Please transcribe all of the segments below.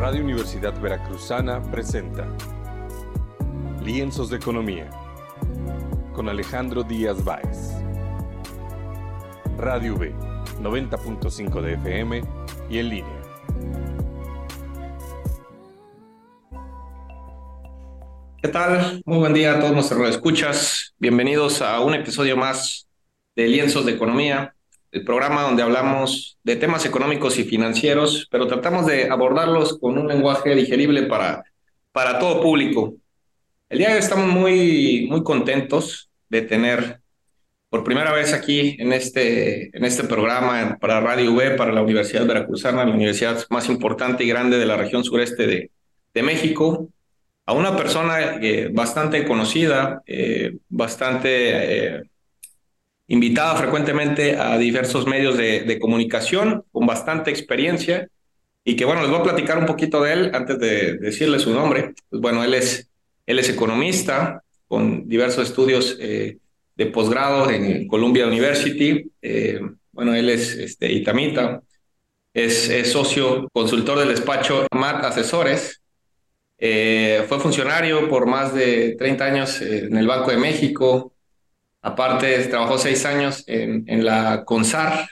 Radio Universidad Veracruzana presenta Lienzos de Economía con Alejandro Díaz Báez. Radio V, 90.5 de FM y en línea. ¿Qué tal? Muy buen día a todos nuestros escuchas. Bienvenidos a un episodio más de Lienzos de Economía, el programa donde hablamos de temas económicos y financieros, pero tratamos de abordarlos con un lenguaje digerible para, para todo público. El día de hoy estamos muy, muy contentos de tener por primera vez aquí en este, en este programa para Radio V, para la Universidad Veracruzana, la universidad más importante y grande de la región sureste de, de México, a una persona eh, bastante conocida, eh, bastante eh, invitada frecuentemente a diversos medios de, comunicación, con bastante experiencia, y que bueno, les voy a platicar un poquito de él antes de decirle su nombre. Pues bueno, él es, él es economista con diversos estudios eh, de posgrado en Columbia University. Eh, bueno, él es este, itamita, es, socio consultor del despacho MAT Asesores. Eh, fue funcionario por más de 30 años en el Banco de México, Aparte, trabajó seis años en, la CONSAR,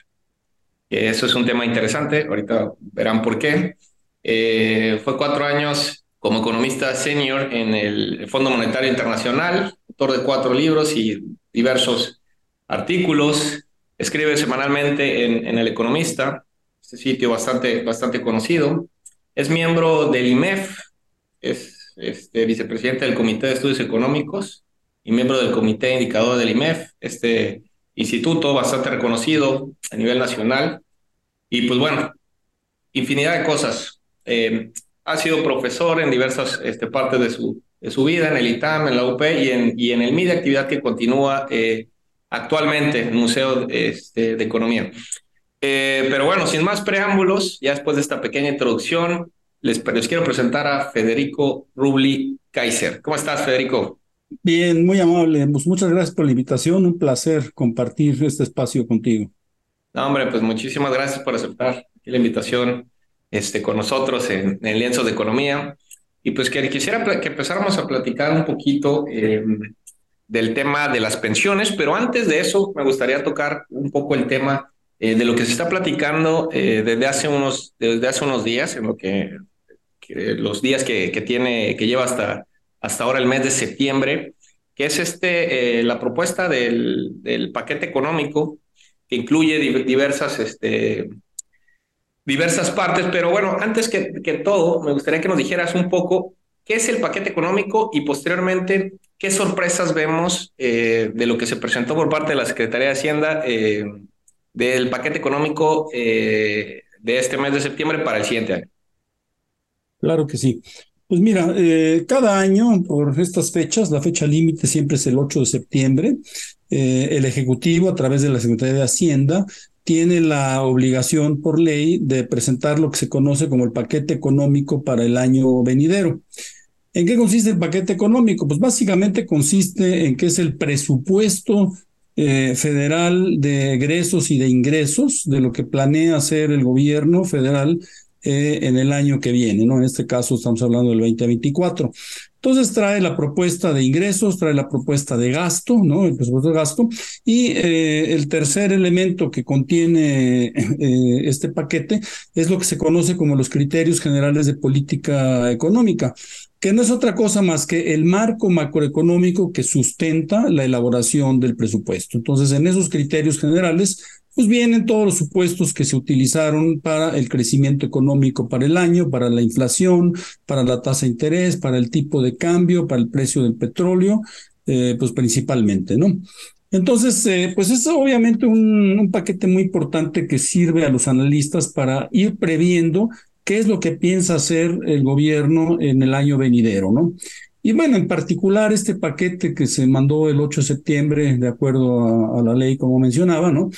eso es un tema interesante, ahorita verán por qué. Eh, fue cuatro años como economista senior en el Fondo Monetario Internacional, autor de cuatro libros y diversos artículos. Escribe semanalmente en, en El Economista, este sitio bastante, bastante conocido. Es miembro del IMEF, es este, vicepresidente del Comité de Estudios Económicos y miembro del Comité Indicador del IMEF, este instituto bastante reconocido a nivel nacional. Y pues bueno, infinidad de cosas. Eh, ha sido profesor en diversas este, partes de su, de su vida, en el ITAM, en la UP y en, y en el MIDE, actividad que continúa eh, actualmente en el Museo este, de Economía. Eh, pero bueno, sin más preámbulos, ya después de esta pequeña introducción, les, les quiero presentar a Federico Rubli Kaiser. ¿Cómo estás, Federico? Bien, muy amable. Muchas gracias por la invitación. Un placer compartir este espacio contigo. No, hombre, pues muchísimas gracias por aceptar la invitación este, con nosotros en, en Lienzos de Economía. Y pues que quisiera que empezáramos a platicar un poquito eh, del tema de las pensiones, pero antes de eso me gustaría tocar un poco el tema eh, de lo que se está platicando eh, desde, hace unos, desde hace unos días, en lo que, que los días que, que, tiene, que lleva hasta hasta ahora el mes de septiembre, que es este, eh, la propuesta del, del, paquete económico que incluye diversas, este, diversas partes. Pero bueno, antes que, que todo, me gustaría que nos dijeras un poco qué es el paquete económico y posteriormente qué sorpresas vemos eh, de lo que se presentó por parte de la Secretaría de Hacienda eh, del paquete económico de este mes de septiembre para el siguiente año. Claro que sí. Pues mira, eh, cada año por estas fechas, la fecha límite siempre es el 8 de septiembre, eh, el Ejecutivo a través de la Secretaría de Hacienda tiene la obligación por ley de presentar lo que se conoce como el paquete económico para el año venidero. ¿En qué consiste el paquete económico? Pues básicamente consiste en que es el presupuesto eh, federal de egresos y de ingresos de lo que planea hacer el gobierno federal eh, en el año que viene, ¿no? En este caso estamos hablando del 2024. Entonces trae la propuesta de ingresos, trae la propuesta de gasto, ¿no? El presupuesto de gasto. Y eh, el tercer elemento que contiene eh, este paquete es lo que se conoce como los criterios generales de política económica que no es otra cosa más que el marco macroeconómico que sustenta la elaboración del presupuesto. Entonces, en esos criterios generales pues vienen todos los supuestos que se utilizaron para el crecimiento económico para el año, para la inflación, para la tasa de interés, para el tipo de cambio, para el precio del petróleo, eh, pues principalmente, ¿no? Entonces, eh, pues es obviamente un, paquete muy importante que sirve a los analistas para ir previendo qué es lo que piensa hacer el gobierno en el año venidero, ¿no? Y bueno, en particular este paquete que se mandó el 8 de septiembre, de acuerdo a la ley, como mencionaba, ¿no?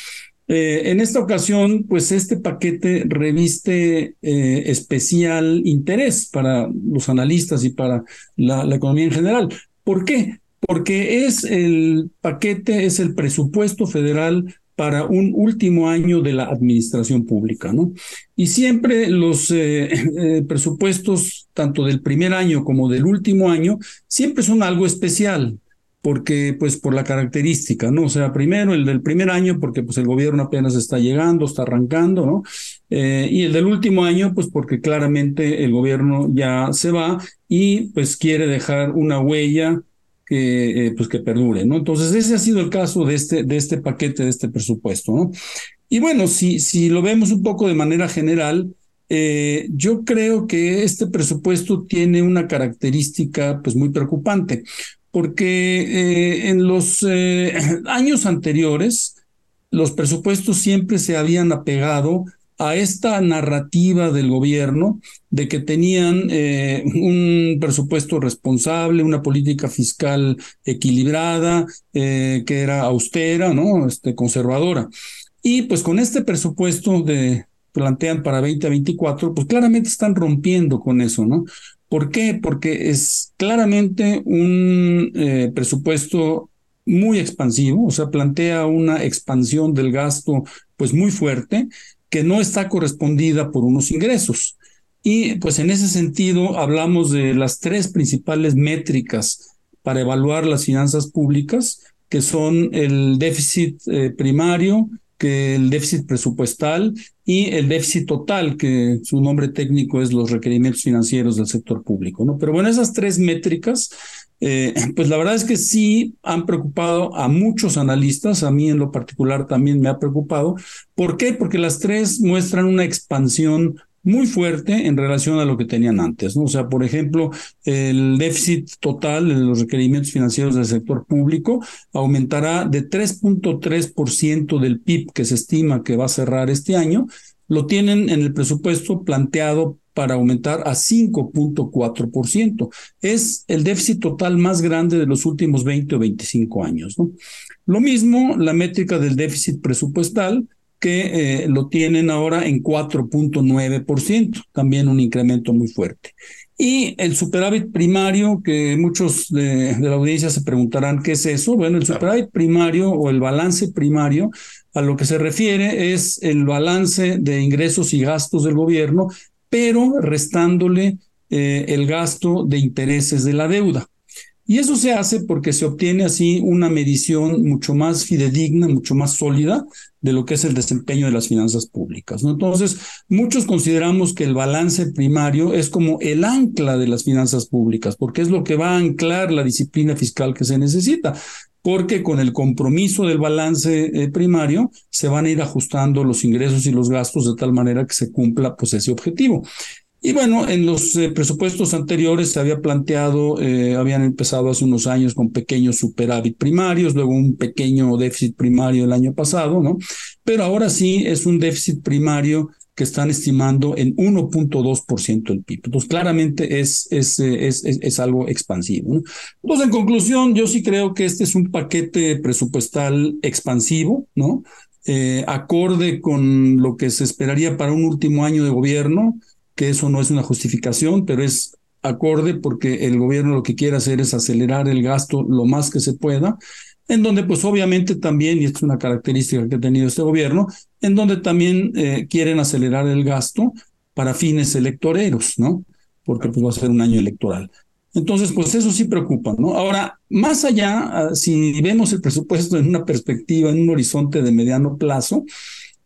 Eh, en esta ocasión, pues este paquete reviste eh, especial interés para los analistas y para la, economía en general. ¿Por qué? Porque es el paquete, es el presupuesto federal para un último año de la administración pública, ¿no? Y siempre los eh, presupuestos, tanto del primer año como del último año, siempre son algo especial, porque pues por la característica, ¿no? O sea, primero el del primer año, porque pues el gobierno apenas está llegando, está arrancando, ¿no? Eh, y el del último año, pues porque claramente el gobierno ya se va y pues quiere dejar una huella que, eh, pues que perdure, ¿no? Entonces, ese ha sido el caso de este, de este paquete, de este presupuesto, ¿no? Y bueno, si, si lo vemos un poco de manera general, eh, yo creo que este presupuesto tiene una característica pues muy preocupante, porque eh, en los años anteriores los presupuestos siempre se habían apegado a esta narrativa del gobierno de que tenían eh, un presupuesto responsable, una política fiscal equilibrada, eh, que era austera, ¿no? Este, conservadora. Y pues con este presupuesto de plantean para 2024, pues claramente están rompiendo con eso, ¿no? ¿Por qué? Porque es claramente un eh, presupuesto muy expansivo, o sea, plantea una expansión del gasto pues muy fuerte que no está correspondida por unos ingresos. Y pues en ese sentido hablamos de las tres principales métricas para evaluar las finanzas públicas, que son el déficit eh, primario, que el déficit presupuestal y el déficit total, que su nombre técnico es los requerimientos financieros del sector público. ¿no? Pero bueno, esas tres métricas eh, pues la verdad es que sí han preocupado a muchos analistas, a mí en lo particular también me ha preocupado. ¿Por qué? Porque las tres muestran una expansión muy fuerte en relación a lo que tenían antes, ¿no? O sea, por ejemplo, el déficit total de los requerimientos financieros del sector público aumentará de 3.3% del PIB que se estima que va a cerrar este año, lo tienen en el presupuesto planteado para aumentar a 5.4%. Es el déficit total más grande de los últimos 20 o 25 años. ¿no? Lo mismo la métrica del déficit presupuestal, que eh, lo tienen ahora en 4.9%, también un incremento muy fuerte. Y el superávit primario, que muchos de, de, la audiencia se preguntarán qué es eso. Bueno, el superávit primario o el balance primario a lo que se refiere es el balance de ingresos y gastos del gobierno pero restándole eh, el gasto de intereses de la deuda. Y eso se hace porque se obtiene así una medición mucho más fidedigna, mucho más sólida de lo que es el desempeño de las finanzas públicas. ¿no? Entonces, muchos consideramos que el balance primario es como el ancla de las finanzas públicas, porque es lo que va a anclar la disciplina fiscal que se necesita porque con el compromiso del balance eh, primario se van a ir ajustando los ingresos y los gastos de tal manera que se cumpla pues ese objetivo. Y bueno, en los eh, presupuestos anteriores se había planteado, eh, habían empezado hace unos años con pequeños superávit primarios, luego un pequeño déficit primario el año pasado, ¿no? Pero ahora sí es un déficit primario que están estimando en 1.2% del PIB. Entonces, claramente es, es, es, es, algo expansivo. ¿no? Entonces, en conclusión, yo sí creo que este es un paquete presupuestal expansivo, ¿no? Eh, acorde con lo que se esperaría para un último año de gobierno, que eso no es una justificación, pero es acorde porque el gobierno lo que quiere hacer es acelerar el gasto lo más que se pueda en donde pues obviamente también, y esto es una característica que ha tenido este gobierno, en donde también eh, quieren acelerar el gasto para fines electoreros, ¿no? Porque pues va a ser un año electoral. Entonces, pues eso sí preocupa, ¿no? Ahora, más allá, ah, si vemos el presupuesto en una perspectiva, en un horizonte de mediano plazo,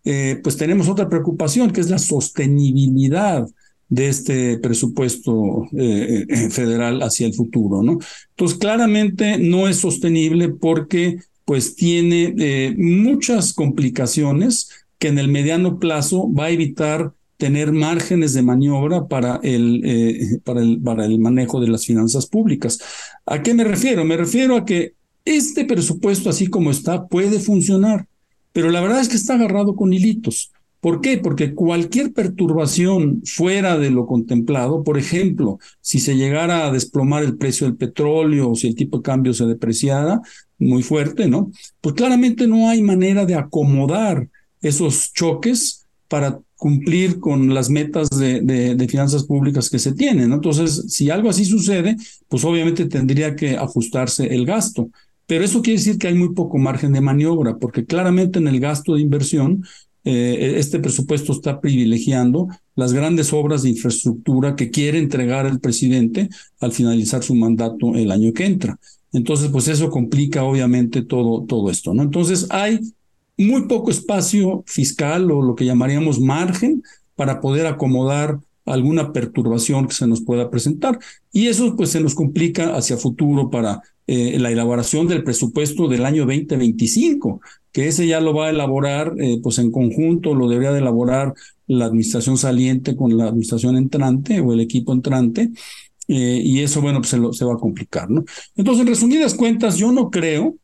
eh, pues tenemos otra preocupación, que es la sostenibilidad de este presupuesto eh, eh, federal hacia el futuro, ¿no? Entonces, claramente no es sostenible porque pues tiene eh, muchas complicaciones que en el mediano plazo va a evitar tener márgenes de maniobra para el, para el, para el manejo de las finanzas públicas. ¿A qué me refiero? Me refiero a que este presupuesto, así como está, puede funcionar, pero la verdad es que está agarrado con hilitos. ¿Por qué? Porque cualquier perturbación fuera de lo contemplado, por ejemplo, si se llegara a desplomar el precio del petróleo o si el tipo de cambio se depreciara muy fuerte, ¿no? Pues claramente no hay manera de acomodar esos choques para cumplir con las metas de, finanzas públicas que se tienen. ¿no? Entonces, si algo así sucede, pues obviamente tendría que ajustarse el gasto. pero eso quiere decir que hay muy poco margen de maniobra, porque claramente en el gasto de inversión, eh, este presupuesto está privilegiando las grandes obras de infraestructura que quiere entregar el presidente al finalizar su mandato el año que entra. Entonces, pues eso complica obviamente todo, todo esto, ¿no? Entonces, hay muy poco espacio fiscal o lo que llamaríamos margen para poder acomodar alguna perturbación que se nos pueda presentar. Y eso pues se nos complica hacia futuro para eh, la elaboración del presupuesto del año 2025, que ese ya lo va a elaborar eh, pues en conjunto, lo debería de elaborar la administración saliente con la administración entrante o el equipo entrante. Eh, y eso, bueno, pues se, se va a complicar, ¿no? Entonces, en resumidas cuentas, yo no creo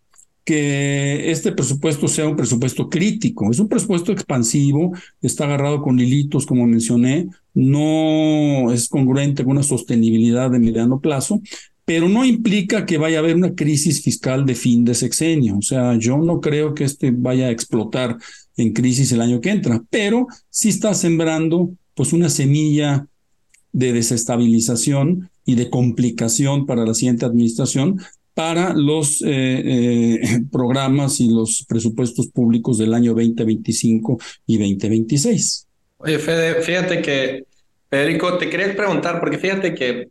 que este presupuesto sea un presupuesto crítico, es un presupuesto expansivo, está agarrado con hilitos, como mencioné, no es congruente con una sostenibilidad de mediano plazo, pero no implica que vaya a haber una crisis fiscal de fin de sexenio. O sea, yo no creo que este vaya a explotar en crisis el año que entra, pero sí está sembrando pues una semilla de desestabilización y de complicación para la siguiente administración para los eh, eh, programas y los presupuestos públicos del año 2025 y 2026. Oye, Fede, fíjate que, Federico, te quería preguntar, porque fíjate que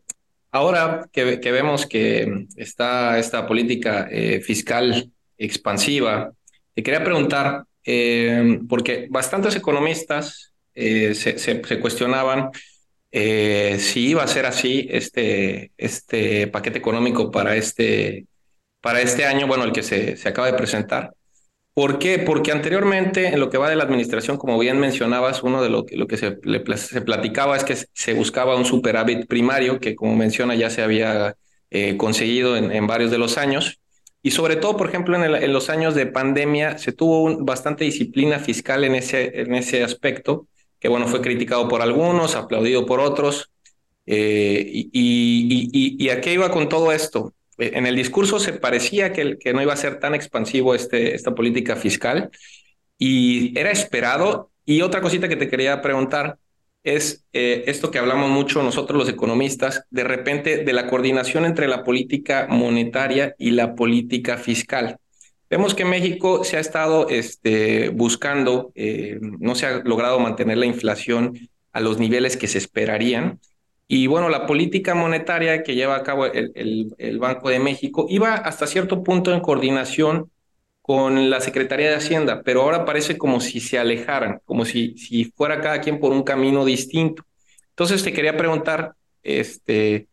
ahora que, vemos que está esta política eh, fiscal expansiva, te quería preguntar, porque bastantes economistas se, se cuestionaban eh, si iba a ser así este, este paquete económico para este, para este año, bueno, el que se, se acaba de presentar. ¿Por qué? Porque anteriormente, en lo que va de la administración, como bien mencionabas, uno de lo, lo que se, se platicaba es que se buscaba un superávit primario, que como menciona ya se había eh, conseguido en, en, varios de los años. Y sobre todo, por ejemplo, en, en los años de pandemia, se tuvo un, bastante disciplina fiscal en ese, en ese aspecto que bueno, fue criticado por algunos, aplaudido por otros. Eh, y, y, y, a qué iba con todo esto? En el discurso se parecía que, que no iba a ser tan expansivo este, esta política fiscal y era esperado. Y otra cosita que te quería preguntar es eh, esto que hablamos mucho nosotros los economistas, de repente de la coordinación entre la política monetaria y la política fiscal. Vemos que México se ha estado este, buscando, eh, no se ha logrado mantener la inflación a los niveles que se esperarían. Y bueno, la política monetaria que lleva a cabo el, Banco de México iba hasta cierto punto en coordinación con la Secretaría de Hacienda, pero ahora parece como si se alejaran, como si, si fuera cada quien por un camino distinto. Entonces te quería preguntar, este,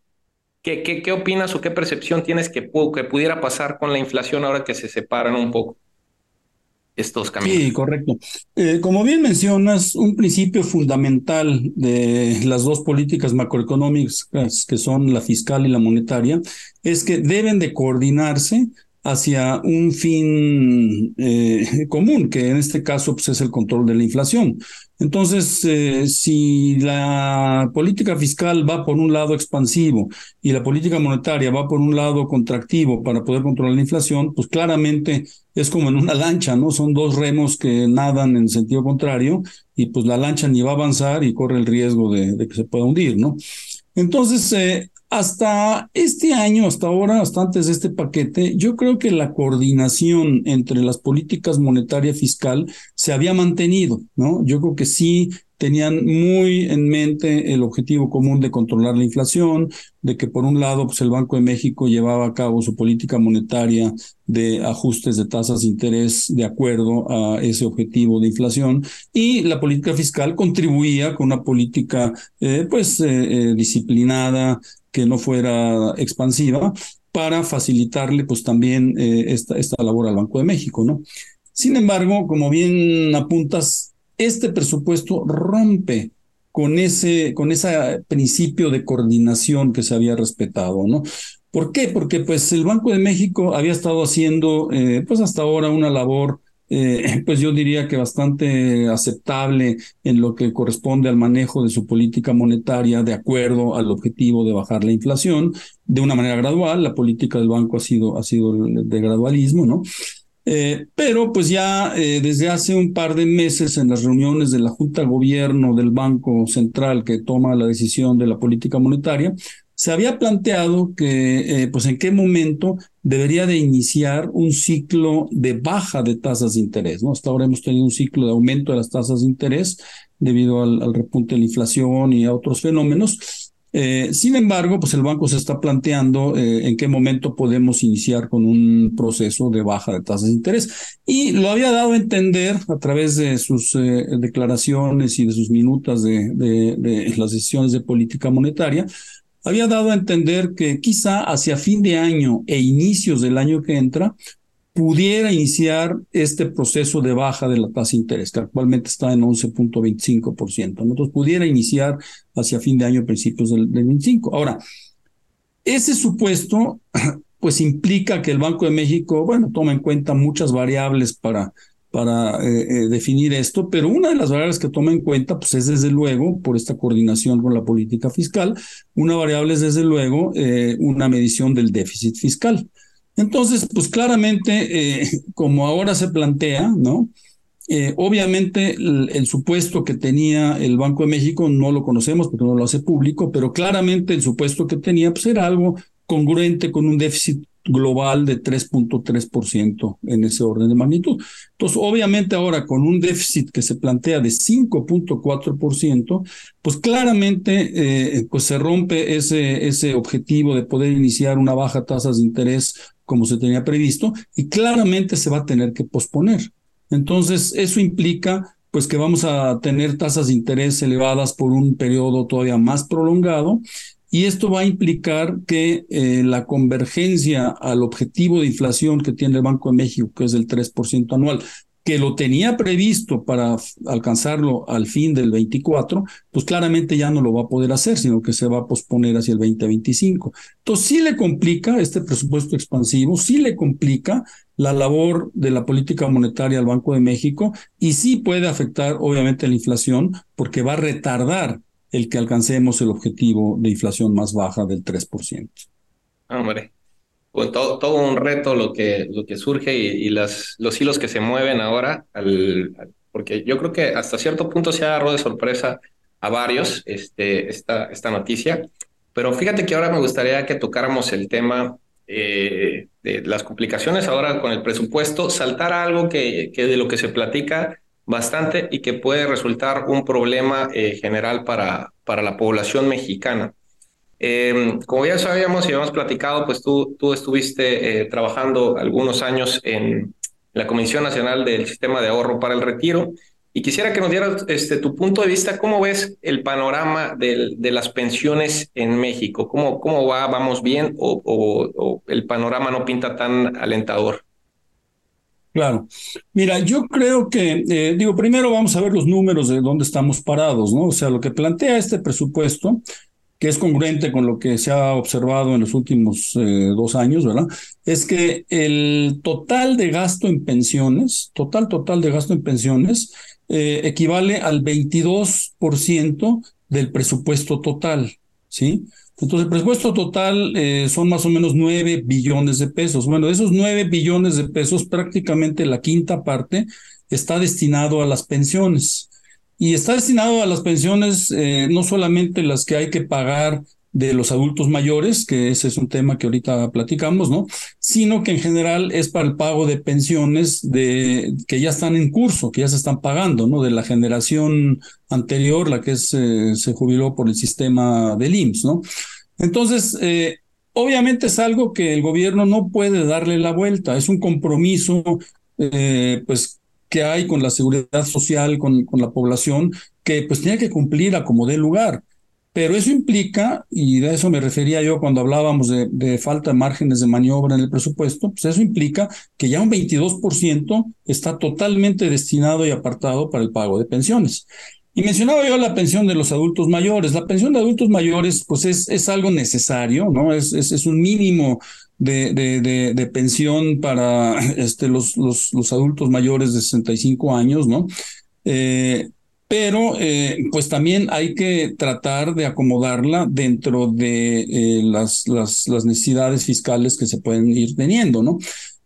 ¿Qué, qué, opinas o qué percepción tienes que, que pudiera pasar con la inflación ahora que se separan un poco estos caminos? Sí, correcto. Eh, como bien mencionas, un principio fundamental de las dos políticas macroeconómicas, que son la fiscal y la monetaria, es que deben de coordinarse hacia un fin eh, común, que en este caso pues, es el control de la inflación. Entonces, eh, si la política fiscal va por un lado expansivo y la política monetaria va por un lado contractivo para poder controlar la inflación, pues claramente es como en una lancha, ¿no? Son dos remos que nadan en sentido contrario y pues la lancha ni va a avanzar y corre el riesgo de, que se pueda hundir, ¿no? Entonces, eh, hasta este año, hasta ahora, hasta antes de este paquete, yo creo que la coordinación entre las políticas monetaria fiscal se había mantenido, ¿no? Yo creo que sí tenían muy en mente el objetivo común de controlar la inflación, de que por un lado pues el Banco de México llevaba a cabo su política monetaria de ajustes de tasas de interés de acuerdo a ese objetivo de inflación y la política fiscal contribuía con una política eh, pues eh, eh, disciplinada que no fuera expansiva para facilitarle pues también esta, esta labor al Banco de México, ¿no? Sin embargo, como bien apuntas, este presupuesto rompe con ese, con ese principio de coordinación que se había respetado, ¿no? ¿Por qué? Porque pues el Banco de México había estado haciendo eh, pues hasta ahora una labor eh, pues yo diría que bastante aceptable en lo que corresponde al manejo de su política monetaria de acuerdo al objetivo de bajar la inflación de una manera gradual. La política del banco ha sido, ha sido de gradualismo, ¿no? Eh, pero pues ya eh, desde hace un par de meses en las reuniones de la Junta de Gobierno del Banco Central que toma la decisión de la política monetaria, se había planteado que, eh, pues, en qué momento debería de iniciar un ciclo de baja de tasas de interés, ¿no? Hasta ahora hemos tenido un ciclo de aumento de las tasas de interés debido al, repunte de la inflación y a otros fenómenos. Eh, sin embargo, pues el banco se está planteando eh, en qué momento podemos iniciar con un proceso de baja de tasas de interés. Y lo había dado a entender a través de sus declaraciones y de sus minutas de, de las decisiones de política monetaria, había dado a entender que quizá hacia fin de año e inicios del año que entra pudiera iniciar este proceso de baja de la tasa de interés, que actualmente está en 11.25%. Entonces, pudiera iniciar hacia fin de año, principios del, del 25. Ahora, ese supuesto, pues implica que el Banco de México, bueno, toma en cuenta muchas variables para para eh, eh, definir esto, pero una de las variables que toma en cuenta pues es desde luego, por esta coordinación con la política fiscal, una variable es desde luego eh, una medición del déficit fiscal. Entonces, pues claramente, como ahora se plantea, ¿no? obviamente el, el, supuesto que tenía el Banco de México no lo conocemos porque no lo hace público, pero claramente el supuesto que tenía pues era algo congruente con un déficit global de 3.3% en ese orden de magnitud. Entonces, obviamente ahora con un déficit que se plantea de 5.4%, pues claramente eh, pues se rompe ese, ese objetivo de poder iniciar una baja tasa de interés como se tenía previsto y claramente se va a tener que posponer. Entonces, eso implica pues que vamos a tener tasas de interés elevadas por un periodo todavía más prolongado y esto va a implicar que eh, la convergencia al objetivo de inflación que tiene el Banco de México, que es del 3% anual, que lo tenía previsto para alcanzarlo al fin del 24, pues claramente ya no lo va a poder hacer, sino que se va a posponer hacia el 2025. Entonces sí le complica este presupuesto expansivo, sí le complica la labor de la política monetaria al Banco de México y sí puede afectar obviamente la inflación porque va a retardar el que alcancemos el objetivo de inflación más baja del 3%. Hombre, pues todo, todo un reto lo que, lo que surge y, las, los hilos que se mueven ahora, al, porque yo creo que hasta cierto punto se agarró de sorpresa a varios este, esta, esta noticia, pero fíjate que ahora me gustaría que tocáramos el tema eh, de las complicaciones ahora con el presupuesto, saltar a algo que, que de lo que se platica bastante y que puede resultar un problema eh, general para, para la población mexicana. Em, como ya sabíamos y habíamos platicado, pues tú, tú estuviste eh, trabajando algunos años en la Comisión Nacional del Sistema de Ahorro para el Retiro y quisiera que nos dieras este, tu punto de vista, cómo ves el panorama de, de las pensiones en México, cómo, cómo va, vamos bien o, o el panorama no pinta tan alentador. Claro. Mira, yo creo que, eh, digo, primero vamos a ver los números de dónde estamos parados, ¿no? O sea, lo que plantea este presupuesto, que es congruente con lo que se ha observado en los últimos eh, dos años, ¿verdad? Es que el total de gasto en pensiones, total, total de gasto en pensiones, eh, equivale al 22% del presupuesto total, ¿sí? Entonces, el presupuesto total eh, son más o menos 9 billones de pesos. Bueno, de esos 9 billones de pesos, prácticamente la quinta parte está destinado a las pensiones. Y está destinado a las pensiones eh, no solamente las que hay que pagar de los adultos mayores, que ese es un tema que ahorita platicamos, ¿no? Sino que en general es para el pago de pensiones de que ya están en curso, que ya se están pagando, ¿no? De la generación anterior, la que es, eh, se jubiló por el sistema del IMSS, ¿no? Entonces, eh, obviamente es algo que el gobierno no puede darle la vuelta, es un compromiso, eh, pues que hay con la seguridad social, con, con la población, que pues tiene que cumplir a como dé lugar. Pero eso implica, y de eso me refería yo cuando hablábamos de, falta de márgenes de maniobra en el presupuesto, pues eso implica que ya un 22% está totalmente destinado y apartado para el pago de pensiones. Y mencionaba yo la pensión de los adultos mayores. La pensión de adultos mayores, pues es, es algo necesario, ¿no? Es, es, un mínimo de, de, de, pensión para este, los, los, los adultos mayores de 65 años, ¿no? Eh, pero eh, pues también hay que tratar de acomodarla dentro de eh, las, necesidades fiscales que se pueden ir teniendo, ¿no?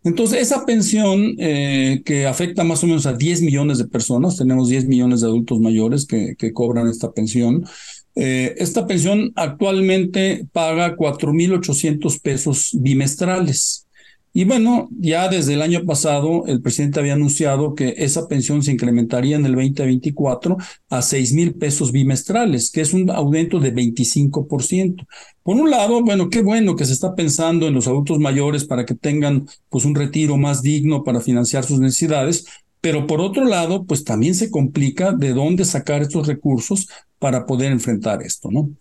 Entonces, esa pensión eh, que afecta más o menos a 10 millones de personas, tenemos 10 millones de adultos mayores que, cobran esta pensión, esta pensión actualmente paga 4.800 pesos bimestrales. Y bueno, ya desde el año pasado el presidente había anunciado que esa pensión se incrementaría en el 2024 a seis mil pesos bimestrales, que es un aumento de 25%. Por un lado, bueno, qué bueno que se está pensando en los adultos mayores para que tengan pues un retiro más digno para financiar sus necesidades, pero por otro lado, pues también se complica de dónde sacar estos recursos para poder enfrentar esto, ¿no?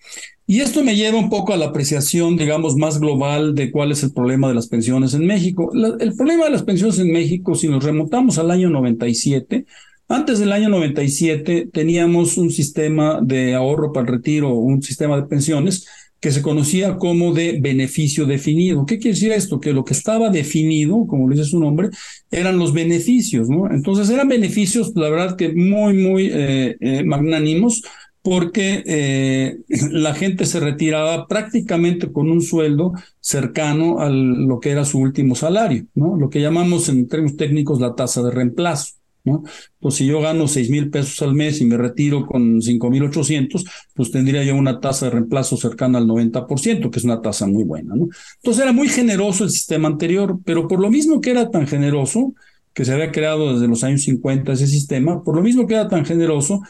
Y esto me lleva un poco a la apreciación, digamos, más global de cuál es el problema de las pensiones en México. el problema de las pensiones en México, si nos remontamos al año 97, antes del año 97 teníamos un sistema de ahorro para el retiro, un sistema de pensiones que se conocía como de beneficio definido. ¿Qué quiere decir esto? Que lo que estaba definido, como dice su nombre, eran los beneficios, ¿no? Entonces eran beneficios, la verdad que muy, muy eh, eh, magnánimos, porque eh, la gente se retiraba prácticamente con un sueldo cercano a lo que era su último salario, ¿no? Lo que llamamos en términos técnicos la tasa de reemplazo. ¿No? Pues si yo gano seis mil pesos al mes y me retiro con cinco mil ochocientos, pues tendría yo una tasa de reemplazo cercana al 90%, que es una tasa muy buena, ¿no? Entonces era muy generoso el sistema anterior, pero por lo mismo que era tan generoso, que se había creado desde los años 50 ese sistema, por lo mismo que era tan generoso,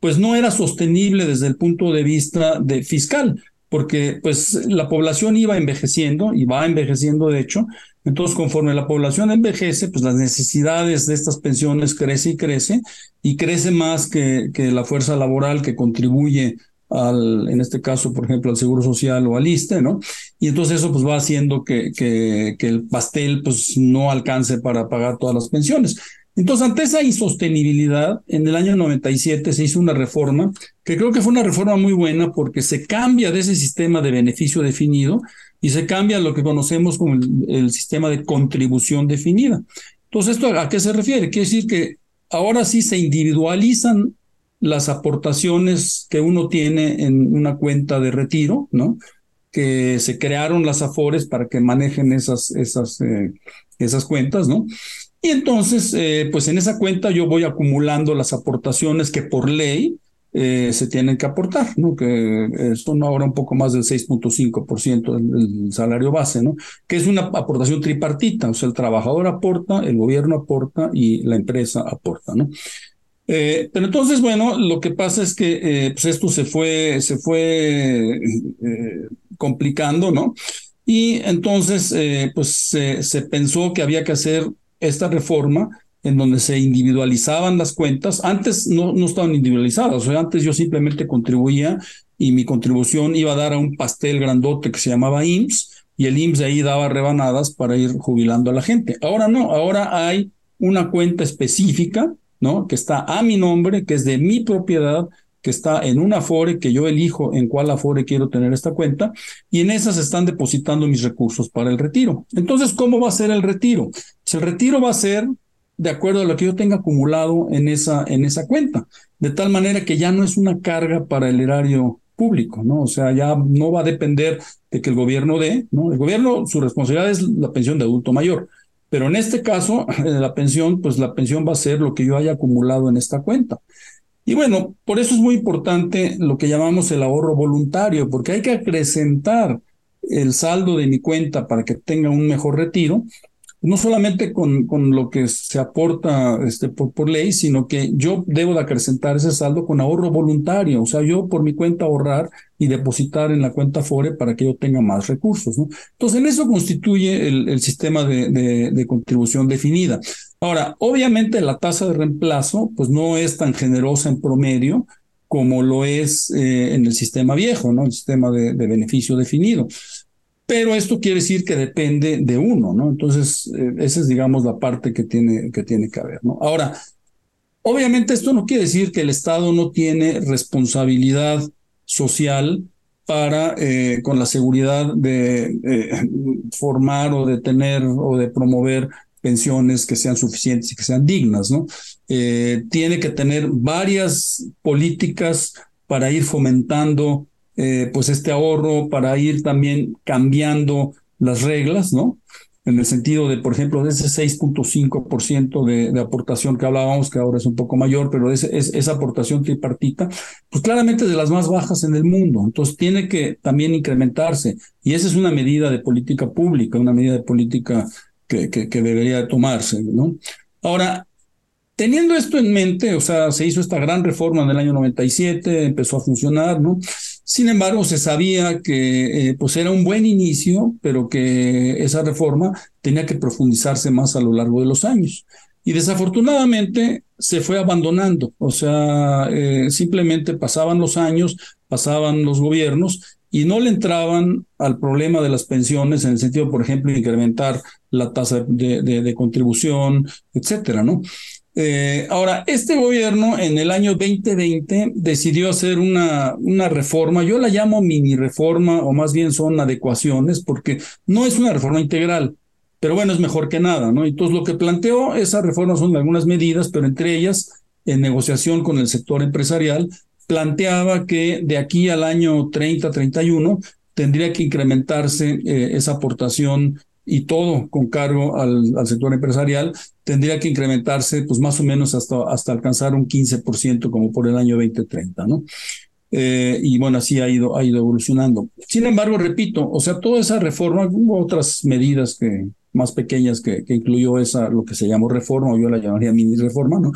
pues no era sostenible desde el punto de vista de fiscal, porque pues la población iba envejeciendo y va envejeciendo de hecho, entonces conforme la población envejece, pues las necesidades de estas pensiones crece y crece y crece más que, que la fuerza laboral que contribuye al, en este caso, por ejemplo, al Seguro Social o al ISTE, ¿no? Y entonces eso pues va haciendo que, que, el pastel pues no alcance para pagar todas las pensiones. Entonces, ante esa insostenibilidad, en el año 97 se hizo una reforma, que creo que fue una reforma muy buena porque se cambia de ese sistema de beneficio definido y se cambia lo que conocemos como el, sistema de contribución definida. Entonces, ¿esto a qué se refiere? Quiere decir que ahora sí se individualizan las aportaciones que uno tiene en una cuenta de retiro, ¿no? Que se crearon las AFORES para que manejen esas, esas, eh, esas cuentas, ¿no? Y entonces, eh, pues en esa cuenta yo voy acumulando las aportaciones que por ley eh, se tienen que aportar, ¿no? Que son ahora un poco más del 6.5% del, salario base, ¿no? Que es una aportación tripartita, o sea, el trabajador aporta, el gobierno aporta y la empresa aporta, ¿no? Eh, pero entonces, bueno, lo que pasa es que pues esto se fue, se fue complicando, ¿no? Y entonces, pues se pensó que había que hacer esta reforma en donde se individualizaban las cuentas. Antes no, no estaban individualizadas, o sea, antes yo simplemente contribuía y mi contribución iba a dar a un pastel grandote que se llamaba IMSS y el IMSS de ahí daba rebanadas para ir jubilando a la gente. Ahora no, ahora hay una cuenta específica, ¿no? Que está a mi nombre, que es de mi propiedad, que está en una Afore, que yo elijo en cuál Afore quiero tener esta cuenta, y en esas están depositando mis recursos para el retiro. Entonces, ¿cómo va a ser el retiro? Pues el retiro va a ser de acuerdo a lo que yo tenga acumulado en esa, en esa cuenta, de tal manera que ya no es una carga para el erario público, ¿no? O sea, ya no va a depender de que el gobierno dé, ¿no? El gobierno, su responsabilidad es la pensión de adulto mayor, pero en este caso, la pensión, pues la pensión va a ser lo que yo haya acumulado en esta cuenta. Y bueno, por eso es muy importante lo que llamamos el ahorro voluntario, porque hay que acrecentar el saldo de mi cuenta para que tenga un mejor retiro, no solamente con, con lo que se aporta este, por, por, ley, sino que yo debo de acrecentar ese saldo con ahorro voluntario, o sea, yo por mi cuenta ahorrar y depositar en la cuenta FORE para que yo tenga más recursos. Entonces, en eso constituye el, el sistema de, de contribución definida. Ahora, obviamente la tasa de reemplazo pues no es tan generosa en promedio como lo es eh, en el sistema viejo, ¿no? El sistema de, beneficio definido. Pero esto quiere decir que depende de uno, ¿no? Entonces, eh, esa es, digamos, la parte que tiene que, tiene que haber, ¿no? Ahora, obviamente esto no quiere decir que el Estado no tiene responsabilidad social para, eh, con la seguridad de formar o de tener o de promover pensiones que sean suficientes y que sean dignas, ¿no? Eh, tiene que tener varias políticas para ir fomentando eh, pues este ahorro, para ir también cambiando las reglas, ¿no? en el sentido de, por ejemplo, de ese 6.5% de, de aportación que hablábamos, que ahora es un poco mayor, pero es, esa aportación tripartita, pues claramente de las más bajas en el mundo. Entonces tiene que también incrementarse. Y esa es una medida de política pública, una medida de política que, que, que debería tomarse, ¿no? Ahora, teniendo esto en mente, o sea, se hizo esta gran reforma en el año 97, empezó a funcionar, ¿no? Sin embargo, se sabía que eh, pues era un buen inicio, pero que esa reforma tenía que profundizarse más a lo largo de los años. Y desafortunadamente se fue abandonando, o sea, eh, simplemente pasaban los años, pasaban los gobiernos y no le entraban al problema de las pensiones en el sentido, por ejemplo, incrementar la tasa de, de, de contribución, etcétera, ¿no? Eh, ahora, este gobierno en el año 2020 decidió hacer una, una reforma, yo la llamo mini reforma o más bien son adecuaciones porque no es una reforma integral, pero bueno, es mejor que nada, ¿no? Entonces lo que planteó esa reforma son algunas medidas, pero entre ellas, en negociación con el sector empresarial, planteaba que de aquí al año 30-31 tendría que incrementarse eh, esa aportación y todo con cargo al, sector empresarial, tendría que incrementarse pues más o menos hasta, hasta alcanzar un 15% como por el año 2030, ¿no? Eh, y bueno, así ha ido, ha ido evolucionando. Sin embargo, repito, o sea, toda esa reforma, hubo otras medidas que más pequeñas que, que incluyó esa, lo que se llamó reforma, o yo la llamaría mini reforma, ¿no?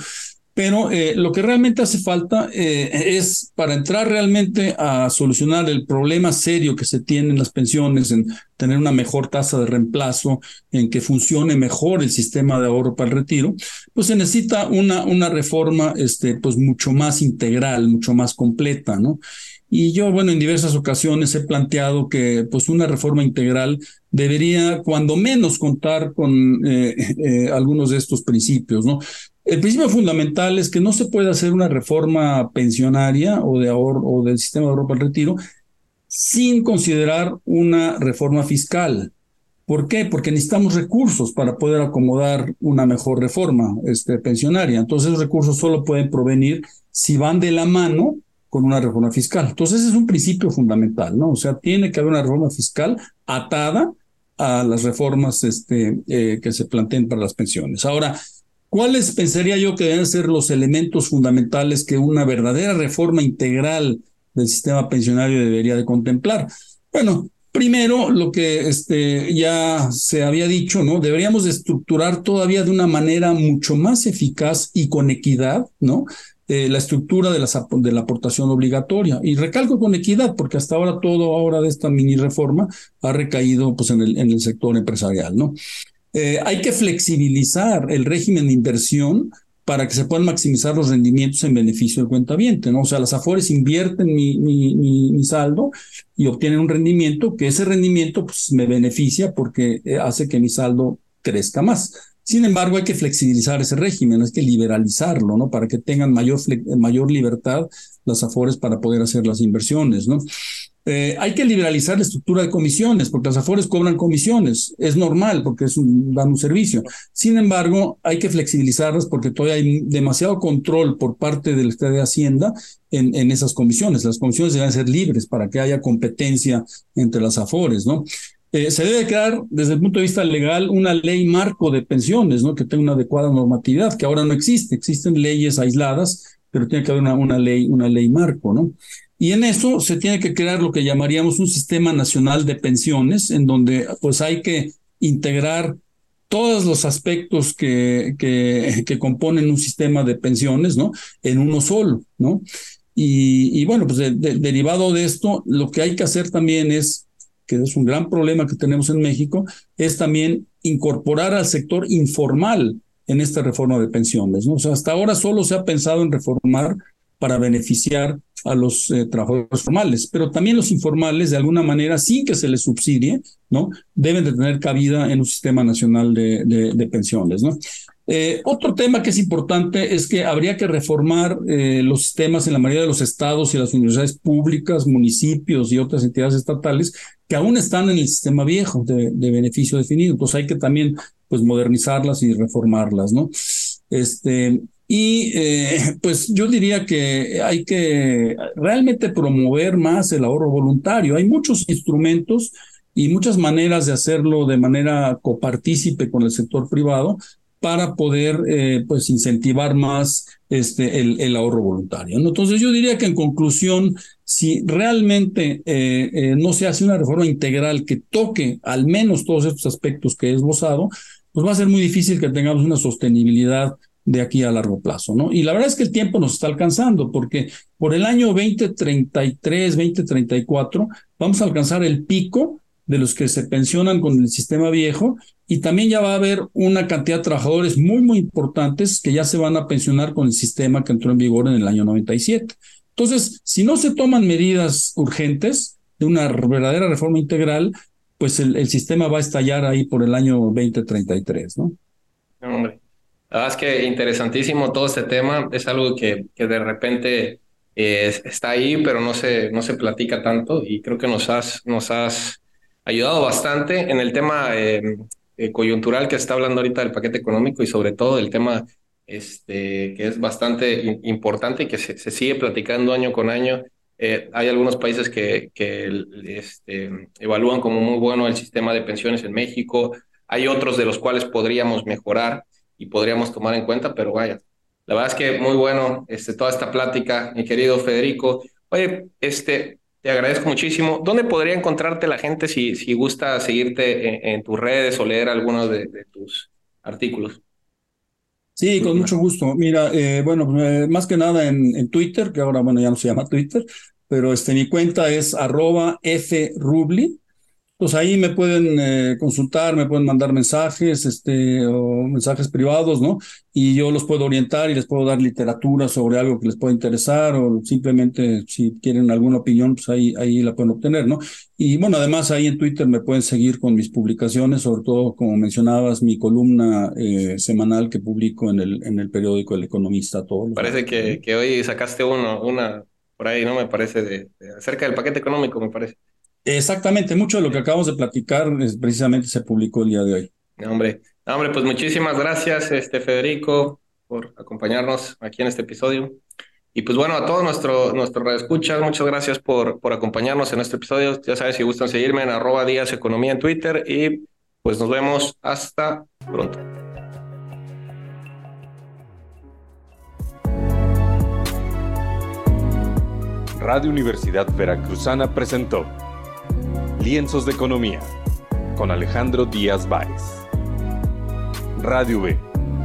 Pero eh, lo que realmente hace falta eh, es para entrar realmente a solucionar el problema serio que se tiene en las pensiones, en tener una mejor tasa de reemplazo, en que funcione mejor el sistema de ahorro para el retiro, pues se necesita una, una reforma este, pues mucho más integral, mucho más completa, ¿no? Y yo, bueno, en diversas ocasiones he planteado que pues una reforma integral debería, cuando menos, contar con eh, algunos de estos principios, ¿no? El principio fundamental es que no se puede hacer una reforma pensionaria o de ahorro o del sistema de ahorro para el retiro sin considerar una reforma fiscal. ¿Por qué? Porque necesitamos recursos para poder acomodar una mejor reforma este, pensionaria. Entonces, esos recursos solo pueden provenir si van de la mano con una reforma fiscal. Entonces, es un principio fundamental, ¿no? O sea, tiene que haber una reforma fiscal atada a las reformas este, eh, que se planteen para las pensiones. Ahora, ¿cuáles pensaría yo que deben ser los elementos fundamentales que una verdadera reforma integral del sistema pensionario debería de contemplar? Bueno, Primero, lo que este, ya se había dicho, ¿no? Deberíamos de estructurar todavía de una manera mucho más eficaz y con equidad, ¿no? eh, la estructura de, la aportación obligatoria. Y recalco con equidad, porque hasta ahora todo ahora de esta mini reforma ha recaído pues, en el sector empresarial. ¿no? Eh, hay que flexibilizar el régimen de inversión para que se puedan maximizar los rendimientos en beneficio del cuentaviente, ¿no? O sea, las AFORES invierten mi, mi, mi, mi, saldo y obtienen un rendimiento que ese rendimiento pues, me beneficia porque eh, hace que mi saldo crezca más. Sin embargo, hay que flexibilizar ese régimen, hay que liberalizarlo, ¿no? Para que tengan mayor, mayor libertad las AFORES para poder hacer las inversiones, ¿no? Eh, hay que liberalizar la estructura de comisiones, porque las AFORES cobran comisiones. Es normal, porque es un, dan un servicio. Sin embargo, hay que flexibilizarlas porque todavía hay demasiado control por parte del Estado de Hacienda en, en esas comisiones. Las comisiones deben ser libres para que haya competencia entre las AFORES, ¿no? Eh, se debe crear desde el punto de vista legal una ley marco de pensiones, ¿no? Que tenga una adecuada normatividad, que ahora no existe. Existen leyes aisladas, pero tiene que haber una, una ley, una ley marco, ¿no? Y en eso se tiene que crear lo que llamaríamos un sistema nacional de pensiones, en donde pues hay que integrar todos los aspectos que, que, componen un sistema de pensiones, ¿no? En uno solo, ¿no? Y, bueno, pues de, de, derivado de esto, lo que hay que hacer también es que es un gran problema que tenemos en México, es también incorporar al sector informal en esta reforma de pensiones. ¿no? O sea, hasta ahora solo se ha pensado en reformar para beneficiar a los eh, trabajadores formales, pero también los informales, de alguna manera, sin que se les subsidie, ¿no? Deben de tener cabida en un sistema nacional de, pensiones. Eh, otro tema que es importante es que habría que reformar eh, los sistemas en la mayoría de los estados y las universidades públicas, municipios y otras entidades estatales que aún están en el sistema viejo de, de beneficio definido. Entonces hay que también pues modernizarlas y reformarlas, ¿no? Este, y eh, pues yo diría que hay que realmente promover más el ahorro voluntario. Hay muchos instrumentos y muchas maneras de hacerlo de manera copartícipe con el sector privado para poder eh, pues incentivar más este, el, el ahorro voluntario. Entonces yo diría que en conclusión, si realmente eh, no se hace una reforma integral que toque al menos todos estos aspectos que he esbozado, pues va a ser muy difícil que tengamos una sostenibilidad de aquí a largo plazo, ¿no? Y la verdad es que el tiempo nos está alcanzando, porque por el año 2033, 2034, vamos a alcanzar el pico de los que se pensionan con el sistema viejo y también ya va a haber una cantidad de trabajadores muy, muy importantes que ya se van a pensionar con el sistema que entró en vigor en el año 97. Entonces, si no se toman medidas urgentes de una verdadera reforma integral, pues el, sistema va a estallar ahí por el año 2033, ¿no? Hombre, la verdad es que interesantísimo todo este tema. Es algo que, que de repente eh, está ahí, pero no se, no se platica tanto y creo que nos has, nos has ayudado bastante en el tema eh, eh, coyuntural que está hablando ahorita del paquete económico y sobre todo el tema este, que es bastante importante y que se, sigue platicando año con año. Eh, hay algunos países que, que este, evalúan como muy bueno el sistema de pensiones en México. Hay otros de los cuales podríamos mejorar y podríamos tomar en cuenta, pero vaya, la verdad es que muy bueno este, toda esta plática, mi querido Federico. Oye, este, te agradezco muchísimo. ¿Dónde podría encontrarte la gente si, si gusta seguirte en, tus redes o leer algunos de, tus artículos? Sí, con mucho gusto. Mira, eh, bueno, eh, más que nada en, en, Twitter, que ahora, bueno, ya no se llama Twitter, pero este, mi cuenta es arroba frubli, pues ahí me pueden eh, consultar, me pueden mandar mensajes, este, o mensajes privados, ¿no? Y yo los puedo orientar y les puedo dar literatura sobre algo que les pueda interesar o simplemente si quieren alguna opinión, pues ahí, ahí la pueden obtener, ¿no? Y bueno, además ahí en Twitter me pueden seguir con mis publicaciones, sobre todo, como mencionabas, mi columna eh, semanal que publico en el, en el periódico El Economista. Todo parece que, que hoy sacaste uno, una por ahí, ¿no? Me parece, de acerca del paquete económico, me parece. Exactamente, mucho de lo que acabamos de platicar es, precisamente se publicó el día de hoy. hombre, hombre, pues muchísimas gracias, este Federico, por acompañarnos aquí en este episodio. Y pues bueno, a todos nuestros nuestro escuchas, muchas gracias por, por acompañarnos en este episodio. Ya sabes, si gustan seguirme en arroba días economía en Twitter y pues nos vemos hasta pronto. Radio Universidad Veracruzana presentó Lienzos de Economía con Alejandro Díaz Báez. Radio B,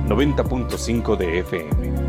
90.5 de FM.